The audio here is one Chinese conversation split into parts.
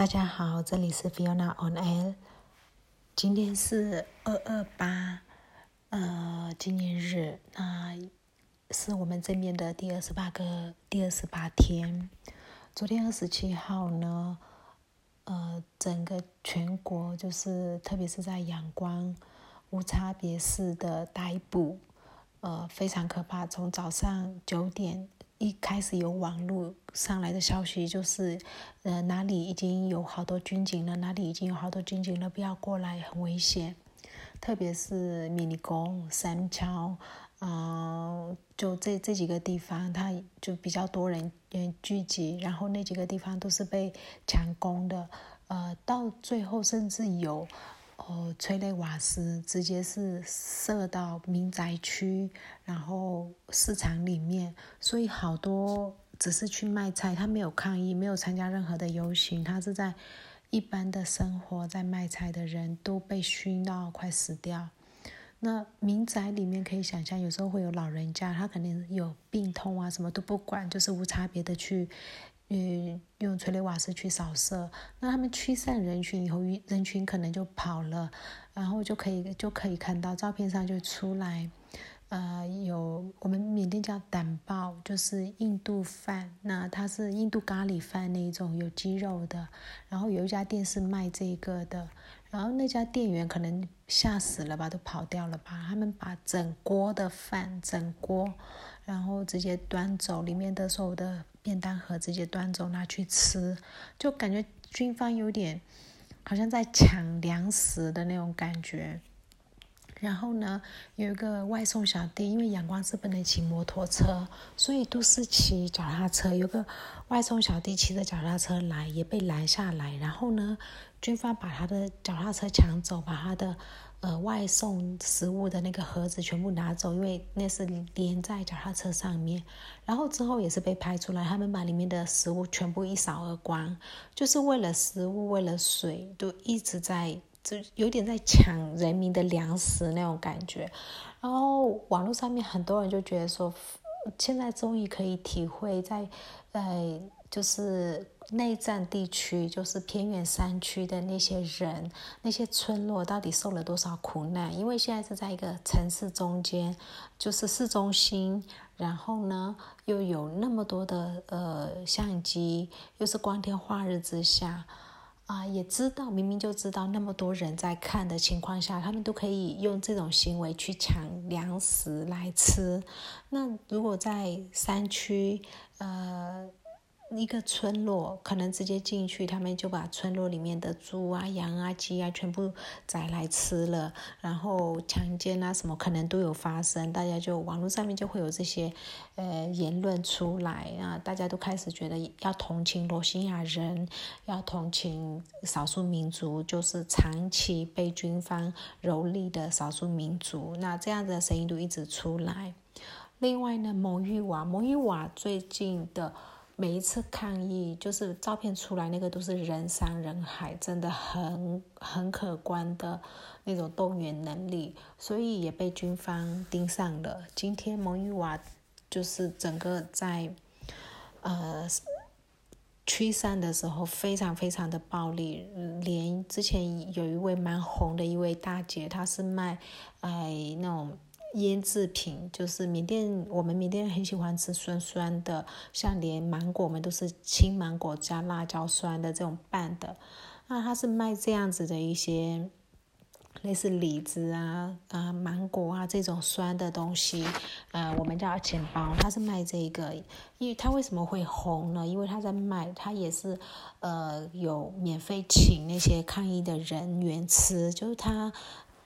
大家好，这里是 Fiona on Air。今天是二二八，呃，纪念日，那是我们这边的第二十八个第二十八天。昨天二十七号呢，呃，整个全国就是，特别是在阳光，无差别式的逮捕，呃，非常可怕。从早上九点。一开始有网络上来的消息，就是，呃，哪里已经有好多军警了，哪里已经有好多军警了，不要过来，很危险。特别是米尼宫、三桥，嗯，就这这几个地方，它就比较多人聚集，然后那几个地方都是被强攻的，呃，到最后甚至有。哦，催泪瓦斯直接是射到民宅区，然后市场里面，所以好多只是去卖菜，他没有抗议，没有参加任何的游行，他是在一般的生活在卖菜的人都被熏到快死掉。那民宅里面可以想象，有时候会有老人家，他肯定有病痛啊，什么都不管，就是无差别的去。嗯，用催泪瓦斯去扫射，那他们驱散人群以后，人群可能就跑了，然后就可以就可以看到照片上就出来，呃，有我们缅甸叫胆爆，就是印度饭，那它是印度咖喱饭那一种有鸡肉的，然后有一家店是卖这个的，然后那家店员可能吓死了吧，都跑掉了吧，他们把整锅的饭整锅，然后直接端走，里面的所有的。便当盒直接端走拿去吃，就感觉军方有点好像在抢粮食的那种感觉。然后呢，有一个外送小弟，因为阳光是不能骑摩托车，所以都是骑脚踏车。有个外送小弟骑着脚踏车来，也被拦下来。然后呢，军方把他的脚踏车抢走，把他的。呃，外送食物的那个盒子全部拿走，因为那是连在脚踏车上面。然后之后也是被拍出来，他们把里面的食物全部一扫而光，就是为了食物，为了水，都一直在，就有点在抢人民的粮食那种感觉。然后网络上面很多人就觉得说，现在终于可以体会在，在。就是内战地区，就是偏远山区的那些人，那些村落到底受了多少苦难？因为现在是在一个城市中间，就是市中心，然后呢又有那么多的呃相机，又是光天化日之下，啊，也知道明明就知道那么多人在看的情况下，他们都可以用这种行为去抢粮食来吃。那如果在山区，呃。一个村落可能直接进去，他们就把村落里面的猪啊、羊啊、鸡啊全部宰来吃了，然后强奸啊什么可能都有发生，大家就网络上面就会有这些呃言论出来啊，大家都开始觉得要同情罗兴亚人，要同情少数民族，就是长期被军方蹂躏的少数民族，那这样的声音都一直出来。另外呢，蒙玉瓦，蒙玉瓦最近的。每一次抗议，就是照片出来，那个都是人山人海，真的很很可观的那种动员能力，所以也被军方盯上了。今天蒙语瓦就是整个在呃驱散的时候，非常非常的暴力，连之前有一位蛮红的一位大姐，她是卖哎那种。腌制品就是缅甸，我们缅甸很喜欢吃酸酸的，像连芒果，我们都是青芒果加辣椒酸的这种拌的。那他是卖这样子的一些类似李子啊、啊芒果啊这种酸的东西，呃，我们叫钱包。他是卖这个，因为他为什么会红呢？因为他在卖，他也是呃有免费请那些抗议的人员吃，就是他。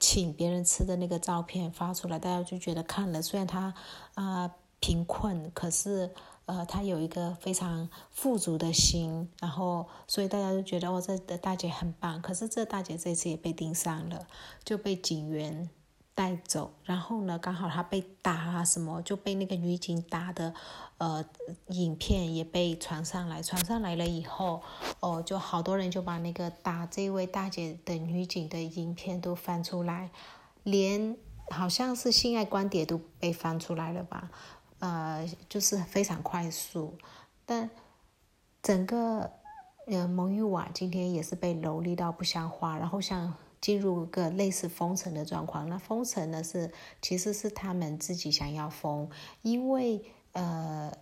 请别人吃的那个照片发出来，大家就觉得看了，虽然他啊贫困，可是呃他有一个非常富足的心，然后所以大家就觉得哦这的大姐很棒。可是这大姐这次也被盯上了，就被警员。带走，然后呢？刚好他被打啊，什么就被那个女警打的，呃，影片也被传上来。传上来了以后，哦，就好多人就把那个打这位大姐的女警的影片都翻出来，连好像是性爱观点都被翻出来了吧？呃，就是非常快速，但整个呃，蒙语瓦今天也是被蹂躏到不像话，然后像进入个类似封城的状况。那封城呢是其实是他们自己想要封，因为呃，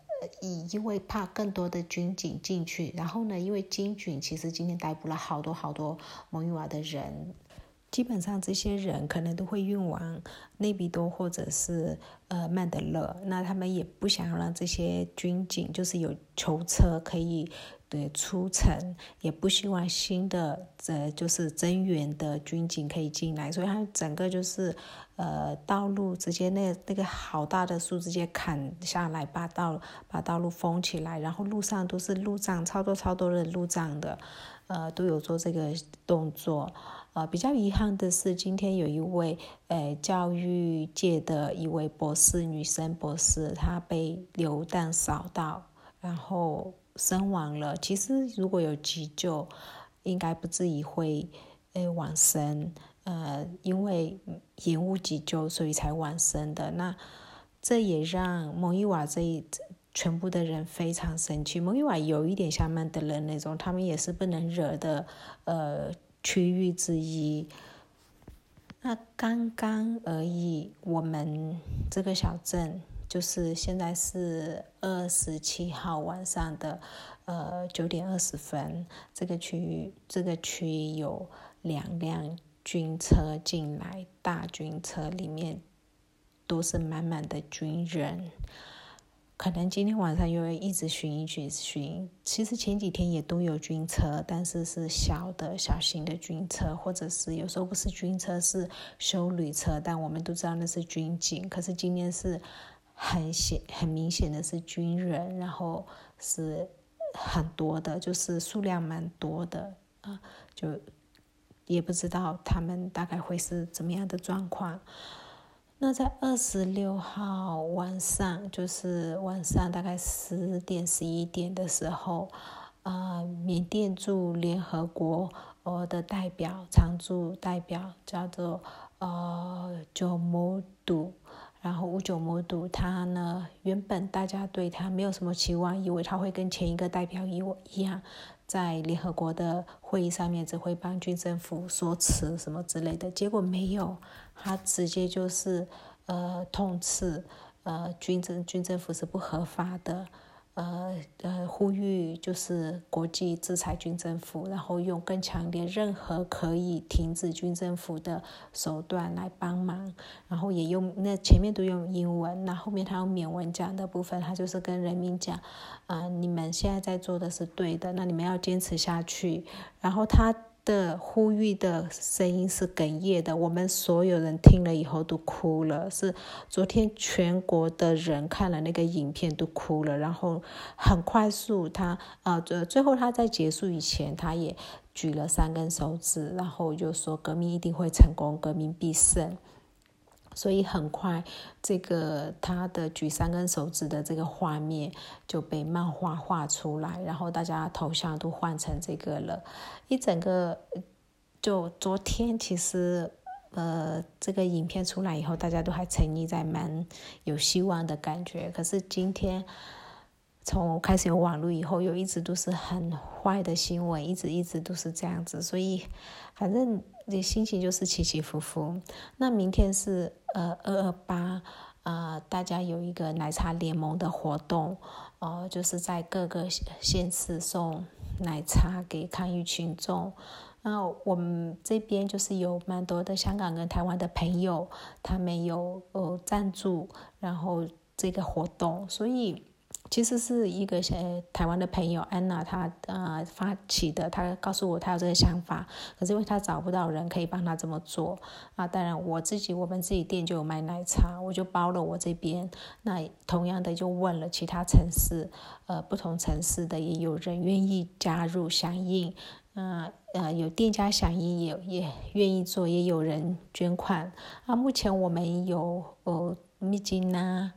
以因为怕更多的军警进去，然后呢，因为金军其实今天逮捕了好多好多蒙语瓦的人。基本上这些人可能都会运往内比多或者是呃曼德勒，那他们也不想让这些军警就是有囚车可以对出城，也不希望新的呃就是增援的军警可以进来，所以他整个就是呃道路直接那那个好大的树直接砍下来，把道把道路封起来，然后路上都是路障，超多超多的路障的，呃都有做这个动作。呃，比较遗憾的是，今天有一位呃教育界的一位博士，女生博士，她被流弹扫到，然后身亡了。其实如果有急救，应该不至于会呃往生，呃，因为延误急救，所以才往生的。那这也让蒙伊瓦这一全部的人非常生气。蒙伊瓦有一点像曼德勒那种，他们也是不能惹的，呃。区域之一。那刚刚而已，我们这个小镇就是现在是二十七号晚上的呃九点二十分，这个区域这个区有两辆军车进来，大军车里面都是满满的军人。可能今天晚上又会一直巡一巡巡。其实前几天也都有军车，但是是小的小型的军车，或者是有时候不是军车是修旅车，但我们都知道那是军警。可是今天是很显很明显的是军人，然后是很多的，就是数量蛮多的啊，就也不知道他们大概会是怎么样的状况。那在二十六号晚上，就是晚上大概十点十一点的时候，呃，缅甸驻联合国呃的代表常驻代表叫做呃九摩杜，然后五九摩杜他呢，原本大家对他没有什么期望，以为他会跟前一个代表一一样，在联合国的会议上面只会帮军政府说辞什么之类的，结果没有。他直接就是呃痛斥呃军政军政府是不合法的，呃呃呼吁就是国际制裁军政府，然后用更强烈任何可以停止军政府的手段来帮忙，然后也用那前面都用英文，那后面他用缅文讲的部分，他就是跟人民讲啊你们现在在做的是对的，那你们要坚持下去，然后他。的呼吁的声音是哽咽的，我们所有人听了以后都哭了。是昨天全国的人看了那个影片都哭了，然后很快速，他啊，最最后他在结束以前，他也举了三根手指，然后就说革命一定会成功，革命必胜。所以很快，这个他的举三根手指的这个画面就被漫画画出来，然后大家头像都换成这个了。一整个就昨天，其实呃，这个影片出来以后，大家都还沉溺在蛮有希望的感觉。可是今天从开始有网络以后，又一直都是很坏的新闻，一直一直都是这样子。所以反正你心情就是起起伏伏。那明天是。呃，二二八，呃，大家有一个奶茶联盟的活动，呃，就是在各个县市送奶茶给抗议群众。那我们这边就是有蛮多的香港跟台湾的朋友，他们有呃赞助，然后这个活动，所以。其实是一个呃台湾的朋友安娜，她呃发起的，她告诉我她有这个想法，可是因为她找不到人可以帮她这么做啊。当然我自己我们自己店就有卖奶茶，我就包了我这边。那同样的就问了其他城市，呃不同城市的也有人愿意加入响应，嗯呃有店家响应也也愿意做，也有人捐款啊。目前我们有呃秘境呐。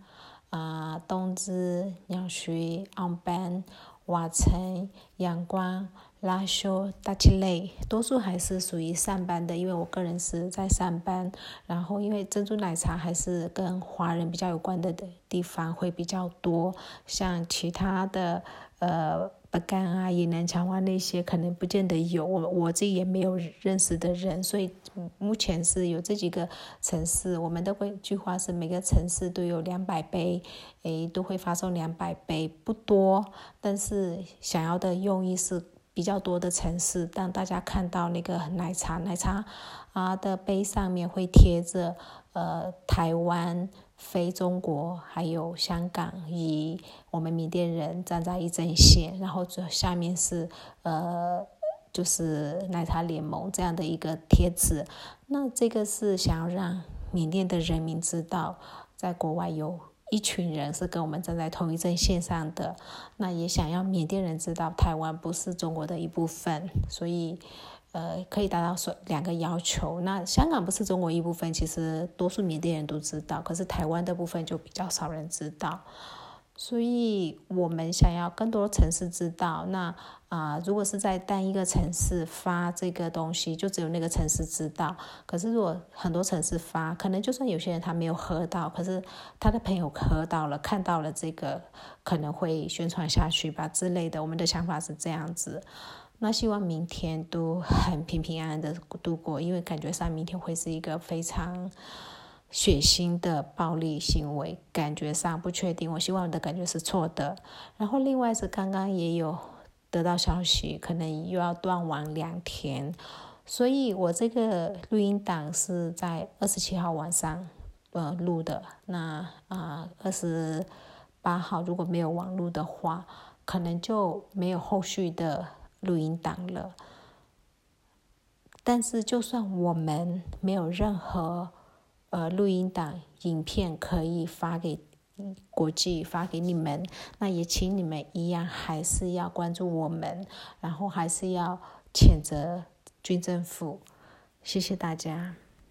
啊，冬至、鸟水、昂班、瓦城、阳光、拉修、大七类，多数还是属于上班的，因为我个人是在上班。然后，因为珍珠奶茶还是跟华人比较有关的的地方会比较多，像其他的呃。北干啊、云南强啊那些，可能不见得有我我自己也没有认识的人，所以目前是有这几个城市。我们的会计划是每个城市都有两百杯，诶，都会发送两百杯，不多，但是想要的用意是比较多的城市，让大家看到那个奶茶，奶茶啊的杯上面会贴着呃台湾。非中国还有香港，以我们缅甸人站在一阵线，然后这下面是呃，就是奶茶联盟这样的一个贴纸。那这个是想要让缅甸的人民知道，在国外有一群人是跟我们站在同一阵线上的。那也想要缅甸人知道，台湾不是中国的一部分，所以。呃，可以达到说两个要求。那香港不是中国一部分，其实多数缅甸人都知道，可是台湾的部分就比较少人知道。所以我们想要更多城市知道。那啊，如果是在单一个城市发这个东西，就只有那个城市知道。可是如果很多城市发，可能就算有些人他没有喝到，可是他的朋友喝到了，看到了这个，可能会宣传下去吧之类的。我们的想法是这样子。那希望明天都很平平安安的度过，因为感觉上明天会是一个非常血腥的暴力行为，感觉上不确定。我希望我的感觉是错的。然后另外是刚刚也有得到消息，可能又要断网两天，所以我这个录音档是在二十七号晚上呃录的。那啊二十八号如果没有网络的话，可能就没有后续的。录音档了，但是就算我们没有任何呃录音档、影片可以发给国际、发给你们，那也请你们一样还是要关注我们，然后还是要谴责军政府。谢谢大家。